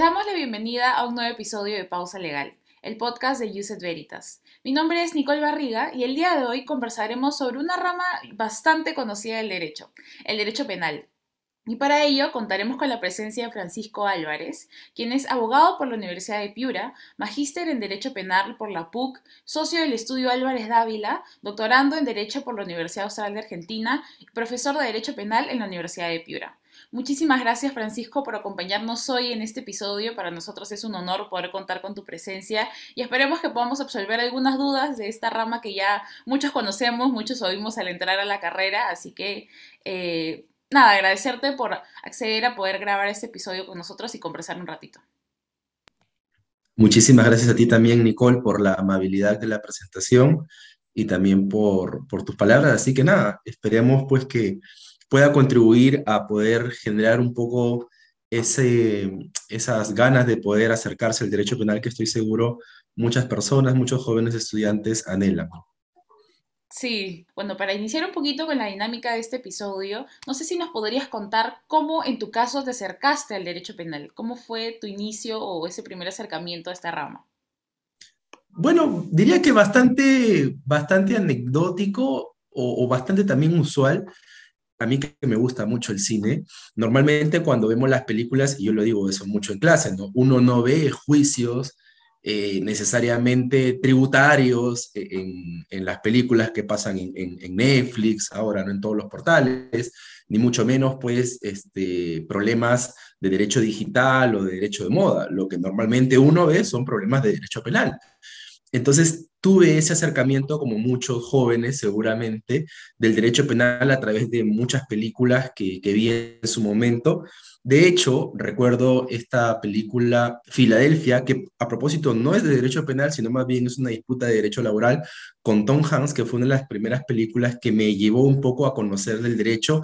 Les damos la bienvenida a un nuevo episodio de Pausa Legal, el podcast de Uset Veritas. Mi nombre es Nicole Barriga y el día de hoy conversaremos sobre una rama bastante conocida del derecho, el derecho penal. Y para ello contaremos con la presencia de Francisco Álvarez, quien es abogado por la Universidad de Piura, magíster en Derecho Penal por la PUC, socio del estudio Álvarez Dávila, doctorando en Derecho por la Universidad Austral de Argentina y profesor de Derecho Penal en la Universidad de Piura. Muchísimas gracias Francisco por acompañarnos hoy en este episodio. Para nosotros es un honor poder contar con tu presencia y esperemos que podamos absolver algunas dudas de esta rama que ya muchos conocemos, muchos oímos al entrar a la carrera. Así que eh, nada, agradecerte por acceder a poder grabar este episodio con nosotros y conversar un ratito. Muchísimas gracias a ti también, Nicole, por la amabilidad de la presentación y también por, tus palabras. Así que nada, esperemos pues que pueda contribuir a poder generar un poco esas ganas de poder acercarse al derecho penal que estoy seguro muchas personas, muchos jóvenes estudiantes anhelan. Sí, bueno, para iniciar un poquito con la dinámica de este episodio, no sé si nos podrías contar cómo en tu caso te acercaste al derecho penal, cómo fue tu inicio o ese primer acercamiento a esta rama. Bueno, diría que bastante, bastante anecdótico o, o bastante también usual a mí que me gusta mucho el cine, normalmente cuando vemos las películas, y yo lo digo eso mucho en clase, ¿no? uno no ve juicios eh, necesariamente tributarios en, en, las películas que pasan en, en, Netflix, ahora no en todos los portales, ni mucho menos pues este, problemas de derecho digital o de derecho de moda. Lo que normalmente uno ve son problemas de derecho penal. Entonces, tuve ese acercamiento, como muchos jóvenes seguramente, del derecho penal a través de muchas películas que, vi en su momento. De hecho, recuerdo esta película Filadelfia, que a propósito no es de derecho penal, sino más bien es una disputa de derecho laboral, con Tom Hanks, que fue una de las primeras películas que me llevó un poco a conocer del derecho,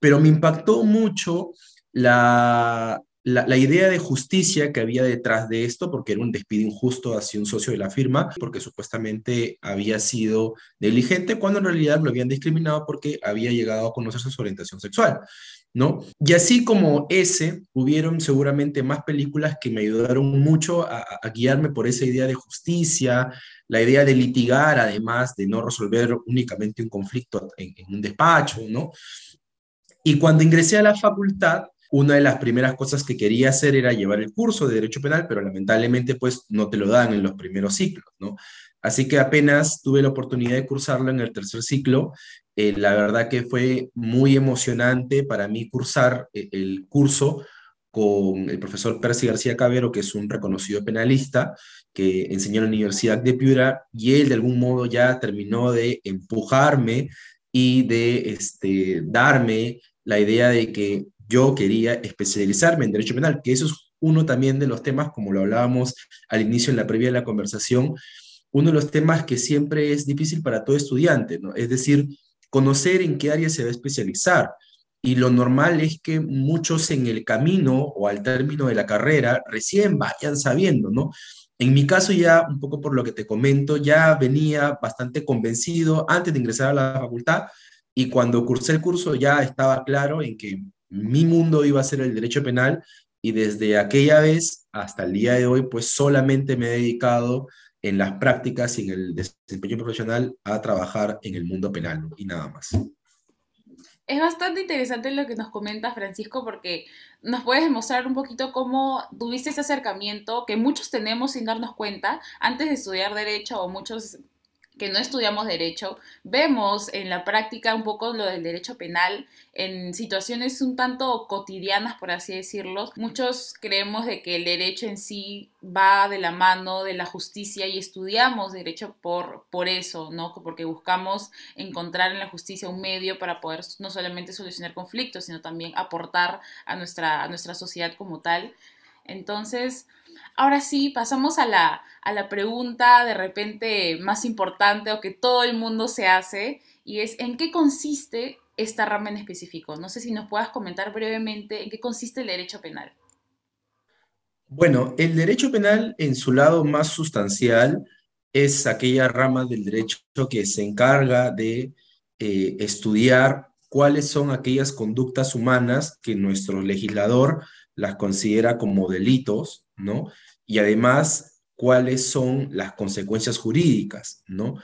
pero me impactó mucho la, la, idea de justicia que había detrás de esto, porque era un despido injusto hacia un socio de la firma, porque supuestamente había sido negligente, cuando en realidad lo habían discriminado porque había llegado a conocerse su orientación sexual. ¿No? Y así como ese, hubieron seguramente más películas que me ayudaron mucho a, guiarme por esa idea de justicia, la idea de litigar, además de no resolver únicamente un conflicto en, en un despacho, ¿no? Y cuando ingresé a la facultad, una de las primeras cosas que quería hacer era llevar el curso de Derecho Penal, pero lamentablemente pues no te lo dan en los primeros ciclos, ¿no? Así que apenas tuve la oportunidad de cursarlo en el tercer ciclo, eh, la verdad que fue muy emocionante para mí cursar eh, el curso con el profesor Percy García Cabero, que es un reconocido penalista, que enseñó en la Universidad de Piura, y él de algún modo ya terminó de empujarme y de este, darme la idea de que yo quería especializarme en derecho penal, que eso es uno también de los temas, como lo hablábamos al inicio en la previa de la conversación, uno de los temas que siempre es difícil para todo estudiante, ¿no? Es decir, conocer en qué área se va a especializar. Y lo normal es que muchos en el camino o al término de la carrera recién vayan sabiendo, ¿no? En mi caso ya, un poco por lo que te comento, ya venía bastante convencido antes de ingresar a la facultad y cuando cursé el curso ya estaba claro en que mi mundo iba a ser el derecho penal y desde aquella vez hasta el día de hoy, pues solamente me he dedicado en las prácticas y en el desempeño profesional a trabajar en el mundo penal y nada más. Es bastante interesante lo que nos comenta Francisco porque nos puedes demostrar un poquito cómo tuviste ese acercamiento que muchos tenemos sin darnos cuenta antes de estudiar derecho o muchos que no estudiamos derecho, vemos en la práctica un poco lo del derecho penal en situaciones un tanto cotidianas, por así decirlo. Muchos creemos de que el derecho en sí va de la mano de la justicia y estudiamos derecho por, por eso, ¿no? Porque buscamos encontrar en la justicia un medio para poder no solamente solucionar conflictos, sino también aportar a nuestra, a nuestra sociedad como tal. Entonces, ahora sí, pasamos a la, a la pregunta de repente más importante o que todo el mundo se hace, y es ¿en qué consiste esta rama en específico? No sé si nos puedas comentar brevemente en qué consiste el derecho penal. Bueno, el derecho penal en su lado más sustancial es aquella rama del derecho que se encarga de eh, estudiar cuáles son aquellas conductas humanas que nuestro legislador las considera como delitos, ¿no? Y además, cuáles son las consecuencias jurídicas, ¿no?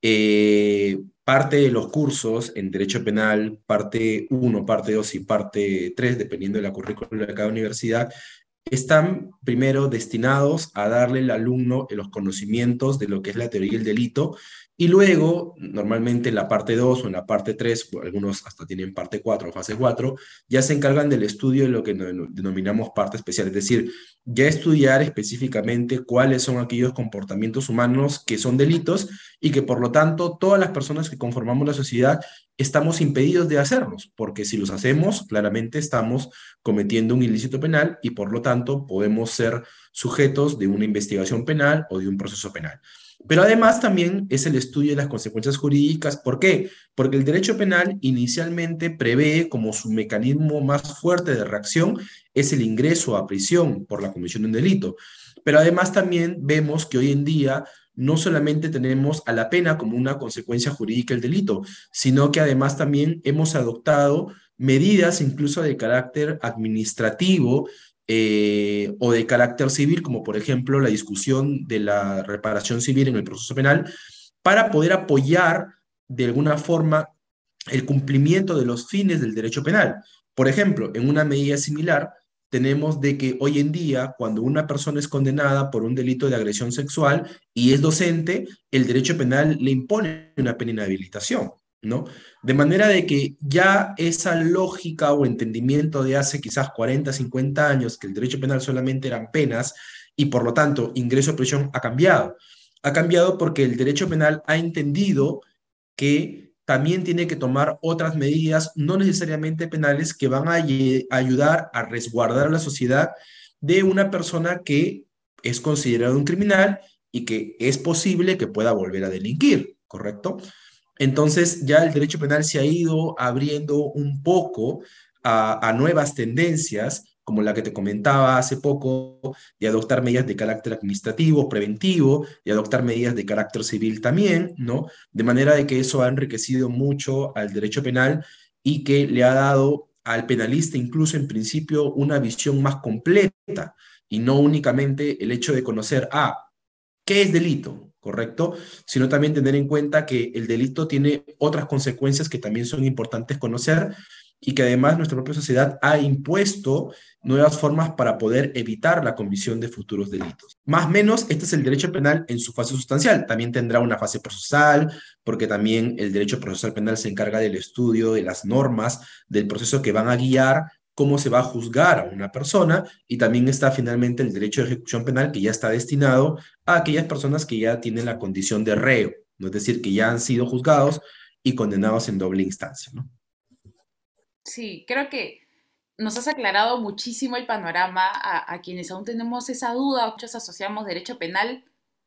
Eh, parte de los cursos en Derecho Penal, parte 1, parte 2 y parte 3, dependiendo de la currícula de cada universidad, están primero destinados a darle al alumno los conocimientos de lo que es la teoría del delito y luego, normalmente en la parte 2 o en la parte 3, algunos hasta tienen parte 4 o fase 4, ya se encargan del estudio de lo que denominamos parte especial, es decir, ya estudiar específicamente cuáles son aquellos comportamientos humanos que son delitos y que por lo tanto todas las personas que conformamos la sociedad estamos impedidos de hacerlos, porque si los hacemos, claramente estamos cometiendo un ilícito penal y por lo tanto podemos ser sujetos de una investigación penal o de un proceso penal. Pero además también es el estudio de las consecuencias jurídicas. ¿Por qué? Porque el derecho penal inicialmente prevé como su mecanismo más fuerte de reacción es el ingreso a prisión por la comisión de un delito. Pero además también vemos que hoy en día no solamente tenemos a la pena como una consecuencia jurídica del delito, sino que además también hemos adoptado medidas incluso de carácter administrativo eh, o de carácter civil, como por ejemplo la discusión de la reparación civil en el proceso penal, para poder apoyar de alguna forma el cumplimiento de los fines del derecho penal. Por ejemplo, en una medida similar, tenemos de que hoy en día, cuando una persona es condenada por un delito de agresión sexual y es docente, el derecho penal le impone una pena de inhabilitación. ¿No? De manera de que ya esa lógica o entendimiento de hace quizás 40, 50 años, que el derecho penal solamente eran penas y por lo tanto ingreso a prisión ha cambiado. Ha cambiado porque el derecho penal ha entendido que también tiene que tomar otras medidas, no necesariamente penales, que van a ayudar a resguardar a la sociedad de una persona que es considerada un criminal y que es posible que pueda volver a delinquir, ¿correcto? Entonces ya el derecho penal se ha ido abriendo un poco a, nuevas tendencias, como la que te comentaba hace poco, de adoptar medidas de carácter administrativo, preventivo, y adoptar medidas de carácter civil también, ¿no? De manera de que eso ha enriquecido mucho al derecho penal y que le ha dado al penalista incluso en principio una visión más completa y no únicamente el hecho de conocer, ah, ¿qué es delito? ¿Correcto? Sino también tener en cuenta que el delito tiene otras consecuencias que también son importantes conocer y que además nuestra propia sociedad ha impuesto nuevas formas para poder evitar la comisión de futuros delitos. Más o menos, este es el derecho penal en su fase sustancial. También tendrá una fase procesal, porque también el derecho procesal penal se encarga del estudio de las normas del proceso que van a guiar cómo se va a juzgar a una persona y también está finalmente el derecho de ejecución penal que ya está destinado a aquellas personas que ya tienen la condición de reo, ¿no? es decir, que ya han sido juzgados y condenados en doble instancia. Sí, creo que nos has aclarado muchísimo el panorama a, a quienes aún tenemos esa duda, muchos asociamos derecho penal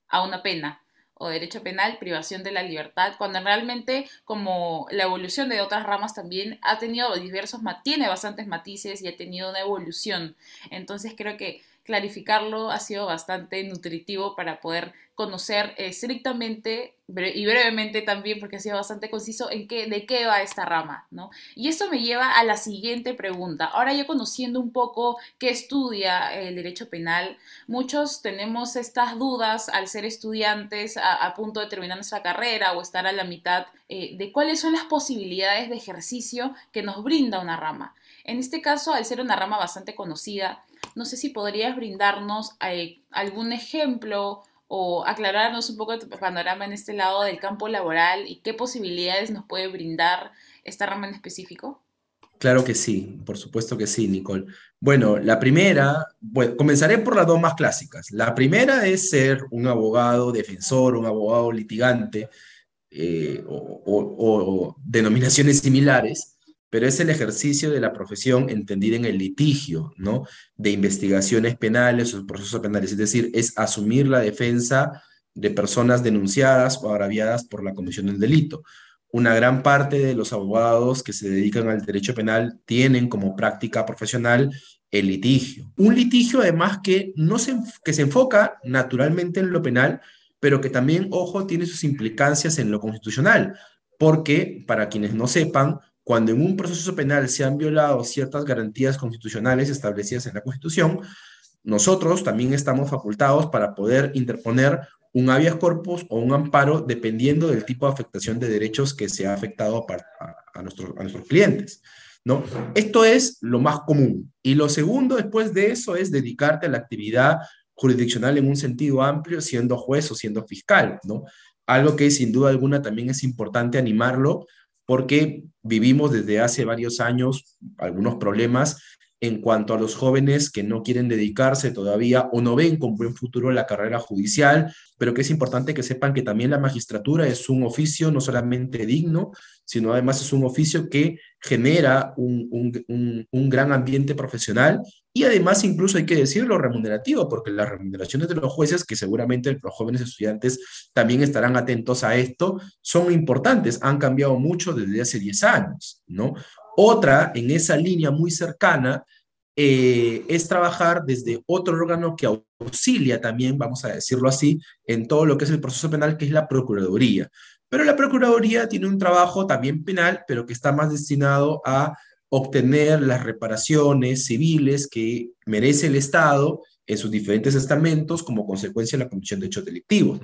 a una pena o derecho penal, privación de la libertad, cuando realmente como la evolución de otras ramas también ha tenido diversos, tiene bastantes matices y ha tenido una evolución. Entonces creo que clarificarlo ha sido bastante nutritivo para poder conocer estrictamente y brevemente también, porque ha sido bastante conciso, en qué, de qué va esta rama, ¿no? Y esto me lleva a la siguiente pregunta. Ahora ya conociendo un poco qué estudia el derecho penal, muchos tenemos estas dudas al ser estudiantes a, punto de terminar nuestra carrera o estar a la mitad eh, de cuáles son las posibilidades de ejercicio que nos brinda una rama. En este caso, al ser una rama bastante conocida, no sé si podrías brindarnos eh, algún ejemplo o aclararnos un poco tu panorama en este lado del campo laboral y qué posibilidades nos puede brindar esta rama en específico. Claro que sí, por supuesto que sí, Nicole. Bueno, la primera, comenzaré por las dos más clásicas. La primera es ser un abogado defensor, un abogado litigante eh, o denominaciones similares pero es el ejercicio de la profesión entendida en el litigio, ¿no? De investigaciones penales o procesos penales, es decir, es asumir la defensa de personas denunciadas o agraviadas por la comisión del delito. Una gran parte de los abogados que se dedican al derecho penal tienen como práctica profesional el litigio. Un litigio además que, no se, que se enfoca naturalmente en lo penal, pero que también, ojo, tiene sus implicancias en lo constitucional, porque para quienes no sepan, cuando en un proceso penal se han violado ciertas garantías constitucionales establecidas en la Constitución, nosotros también estamos facultados para poder interponer un habeas corpus o un amparo dependiendo del tipo de afectación de derechos que se ha afectado a, a, a nuestros clientes. ¿no? Esto es lo más común. Y lo segundo después de eso es dedicarte a la actividad jurisdiccional en un sentido amplio, siendo juez o siendo fiscal, ¿no? Algo que sin duda alguna también es importante animarlo porque vivimos desde hace varios años algunos problemas en cuanto a los jóvenes que no quieren dedicarse todavía o no ven con buen futuro la carrera judicial, pero que es importante que sepan que también la magistratura es un oficio no solamente digno, sino además es un oficio que genera un, un, un, gran ambiente profesional y además incluso hay que decirlo remunerativo, porque las remuneraciones de los jueces, que seguramente los jóvenes estudiantes también estarán atentos a esto, son importantes, han cambiado mucho desde hace 10 años, ¿no? Otra, en esa línea muy cercana, eh, es trabajar desde otro órgano que auxilia también, vamos a decirlo así, en todo lo que es el proceso penal, que es la Procuraduría. Pero la Procuraduría tiene un trabajo también penal, pero que está más destinado a obtener las reparaciones civiles que merece el Estado en sus diferentes estamentos como consecuencia de la comisión de hechos delictivos.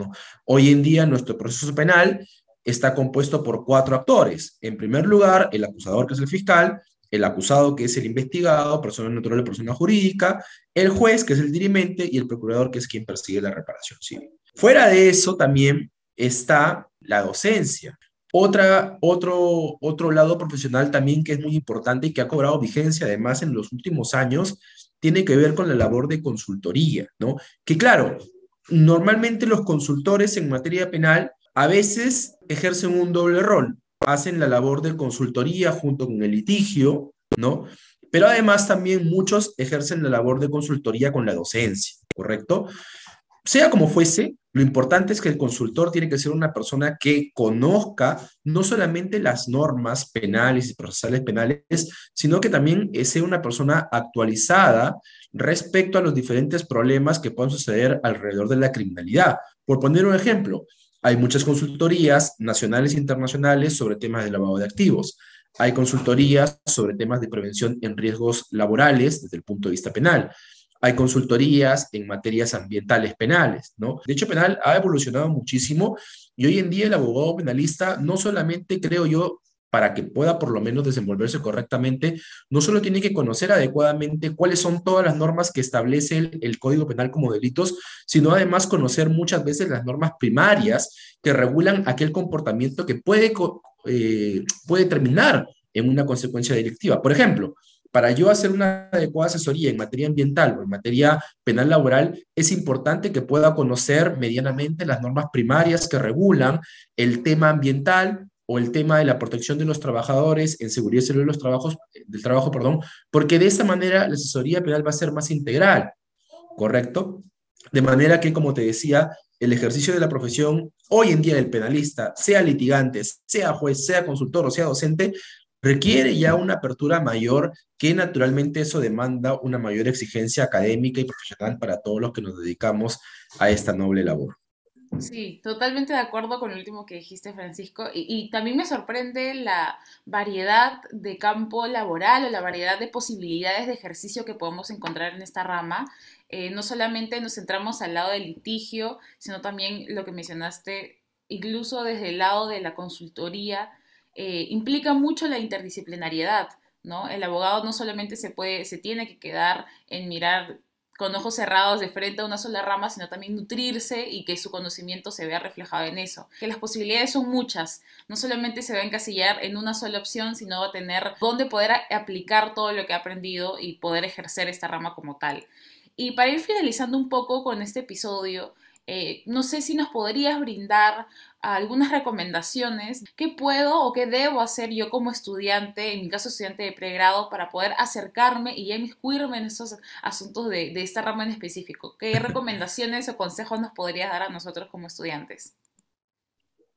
Hoy en día nuestro proceso penal está compuesto por cuatro actores. En primer lugar, el acusador, que es el fiscal, el acusado, que es el investigado, persona natural o persona jurídica, el juez, que es el dirimente, y el procurador, que es quien persigue la reparación civil. Fuera de eso también está la docencia. Otra, otro, otro lado profesional también que es muy importante y que ha cobrado vigencia además en los últimos años, tiene que ver con la labor de consultoría, ¿no? Que claro, normalmente los consultores en materia penal a veces ejercen un doble rol. Hacen la labor de consultoría junto con el litigio, ¿no? Pero además también muchos ejercen la labor de consultoría con la docencia, ¿correcto? Sea como fuese, lo importante es que el consultor tiene que ser una persona que conozca no solamente las normas penales y procesales penales, sino que también sea una persona actualizada respecto a los diferentes problemas que puedan suceder alrededor de la criminalidad. Por poner un ejemplo, hay muchas consultorías nacionales e internacionales sobre temas de lavado de activos. Hay consultorías sobre temas de prevención en riesgos laborales desde el punto de vista penal. Hay consultorías en materias ambientales penales, ¿no? De hecho, penal ha evolucionado muchísimo y hoy en día el abogado penalista no solamente, creo yo, para que pueda por lo menos desenvolverse correctamente, no solo tiene que conocer adecuadamente cuáles son todas las normas que establece el, Código Penal como delitos, sino además conocer muchas veces las normas primarias que regulan aquel comportamiento que puede, eh, puede terminar en una consecuencia directiva. Por ejemplo, para yo hacer una adecuada asesoría en materia ambiental o en materia penal laboral, es importante que pueda conocer medianamente las normas primarias que regulan el tema ambiental, o el tema de la protección de los trabajadores en seguridad y de los trabajos, del trabajo, perdón, porque de esa manera la asesoría penal va a ser más integral, ¿correcto? De manera que, como te decía, el ejercicio de la profesión hoy en día del penalista, sea litigante, sea juez, sea consultor o sea docente, requiere ya una apertura mayor que naturalmente eso demanda una mayor exigencia académica y profesional para todos los que nos dedicamos a esta noble labor. Sí, totalmente de acuerdo con lo último que dijiste, Francisco. Y, también me sorprende la variedad de campo laboral o la variedad de posibilidades de ejercicio que podemos encontrar en esta rama. Eh, no solamente nos centramos al lado del litigio, sino también lo que mencionaste, incluso desde el lado de la consultoría, eh, implica mucho la interdisciplinariedad. ¿no? El abogado no solamente se puede, se tiene que quedar en mirar con ojos cerrados de frente a una sola rama, sino también nutrirse y que su conocimiento se vea reflejado en eso. Que las posibilidades son muchas, no solamente se va a encasillar en una sola opción, sino va a tener dónde poder aplicar todo lo que ha aprendido y poder ejercer esta rama como tal. Y para ir finalizando un poco con este episodio, eh, no sé si nos podrías brindar algunas recomendaciones. ¿Qué puedo o qué debo hacer yo como estudiante, en mi caso estudiante de pregrado, para poder acercarme y inmiscuirme en esos asuntos de, de esta rama en específico? ¿Qué recomendaciones o consejos nos podrías dar a nosotros como estudiantes?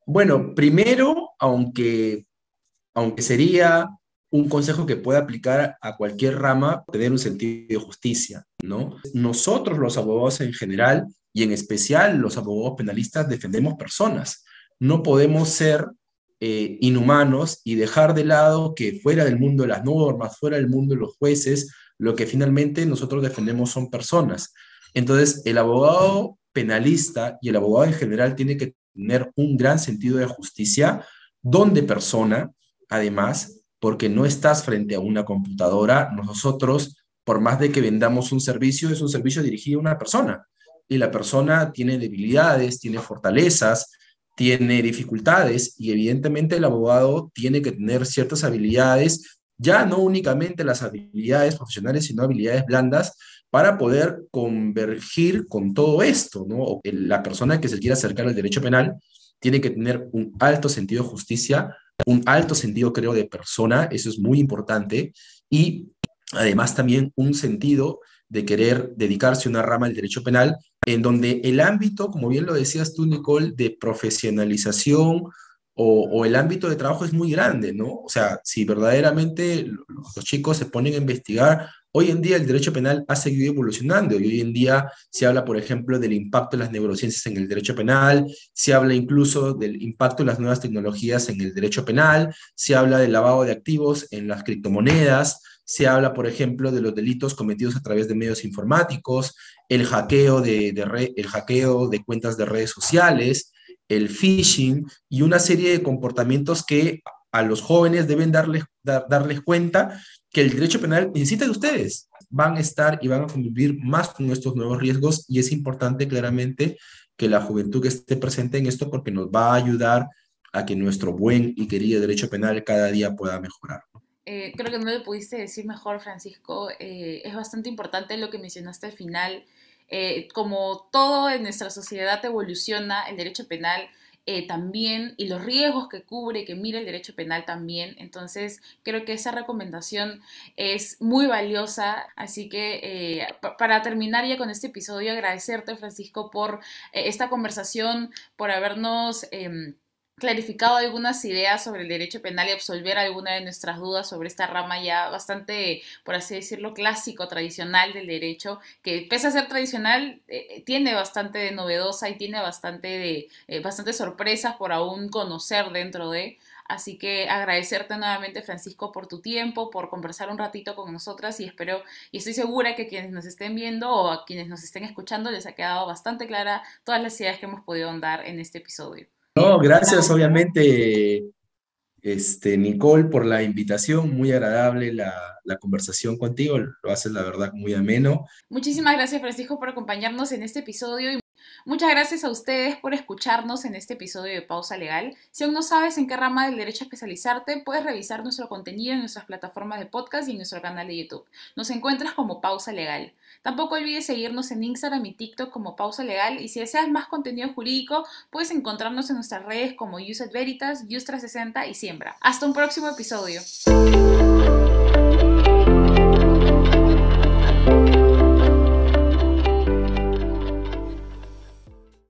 Bueno, primero, aunque, aunque sería un consejo que pueda aplicar a cualquier rama, tener un sentido de justicia, ¿no? Nosotros los abogados en general y en especial los abogados penalistas defendemos personas. No podemos ser eh, inhumanos y dejar de lado que fuera del mundo de las normas, fuera del mundo de los jueces, lo que finalmente nosotros defendemos son personas. Entonces, el abogado penalista y el abogado en general tiene que tener un gran sentido de justicia, donde persona, además, porque no estás frente a una computadora, nosotros, por más de que vendamos un servicio, es un servicio dirigido a una persona, y la persona tiene debilidades, tiene fortalezas, tiene dificultades, y evidentemente el abogado tiene que tener ciertas habilidades, ya no únicamente las habilidades profesionales, sino habilidades blandas, para poder convergir con todo esto, ¿no? La persona que se quiera acercar al derecho penal tiene que tener un alto sentido de justicia, un alto sentido, creo, de persona, eso es muy importante, y además también un sentido de querer dedicarse a una rama del derecho penal en donde el ámbito, como bien lo decías tú, Nicole, de profesionalización o, el ámbito de trabajo es muy grande, ¿no? O sea, si verdaderamente los chicos se ponen a investigar Hoy en día el derecho penal ha seguido evolucionando y hoy en día se habla, por ejemplo, del impacto de las neurociencias en el derecho penal, se habla incluso del impacto de las nuevas tecnologías en el derecho penal, se habla del lavado de activos en las criptomonedas, se habla, por ejemplo, de los delitos cometidos a través de medios informáticos, el hackeo de, el hackeo de cuentas de redes sociales, el phishing y una serie de comportamientos que a los jóvenes deben darles, darles cuenta que el derecho penal necesita de ustedes. Van a estar y van a convivir más con estos nuevos riesgos y es importante claramente que la juventud esté presente en esto porque nos va a ayudar a que nuestro buen y querido derecho penal cada día pueda mejorar. Eh, creo que no lo pudiste decir mejor, Francisco. Eh, es bastante importante lo que mencionaste al final. Eh, como todo en nuestra sociedad evoluciona, el derecho penal también y los riesgos que cubre, que mira el derecho penal también. Entonces, creo que esa recomendación es muy valiosa. Así que para terminar ya con este episodio, agradecerte, Francisco, por esta conversación, por habernos em, clarificado algunas ideas sobre el derecho penal y absolver alguna de nuestras dudas sobre esta rama ya bastante, por así decirlo, clásico, tradicional del derecho, que pese a ser tradicional, eh, tiene bastante de novedosa y tiene bastante de eh, bastantes sorpresas por aún conocer dentro de. Así que agradecerte nuevamente, Francisco, por tu tiempo, por conversar un ratito con nosotras y espero y estoy segura que quienes nos estén viendo o a quienes nos estén escuchando les ha quedado bastante clara todas las ideas que hemos podido dar en este episodio. No, gracias obviamente, este, Nicole, por la invitación. Muy agradable la, conversación contigo. Lo haces, la verdad, muy ameno. Muchísimas gracias, Francisco, por acompañarnos en este episodio. Muchas gracias a ustedes por escucharnos en este episodio de Pausa Legal. Si aún no sabes en qué rama del derecho especializarte, puedes revisar nuestro contenido en nuestras plataformas de podcast y en nuestro canal de YouTube. Nos encuentras como Pausa Legal. Tampoco olvides seguirnos en Instagram y TikTok como Pausa Legal y si deseas más contenido jurídico, puedes encontrarnos en nuestras redes como Uset Veritas, Justra60 y Siembra. Hasta un próximo episodio.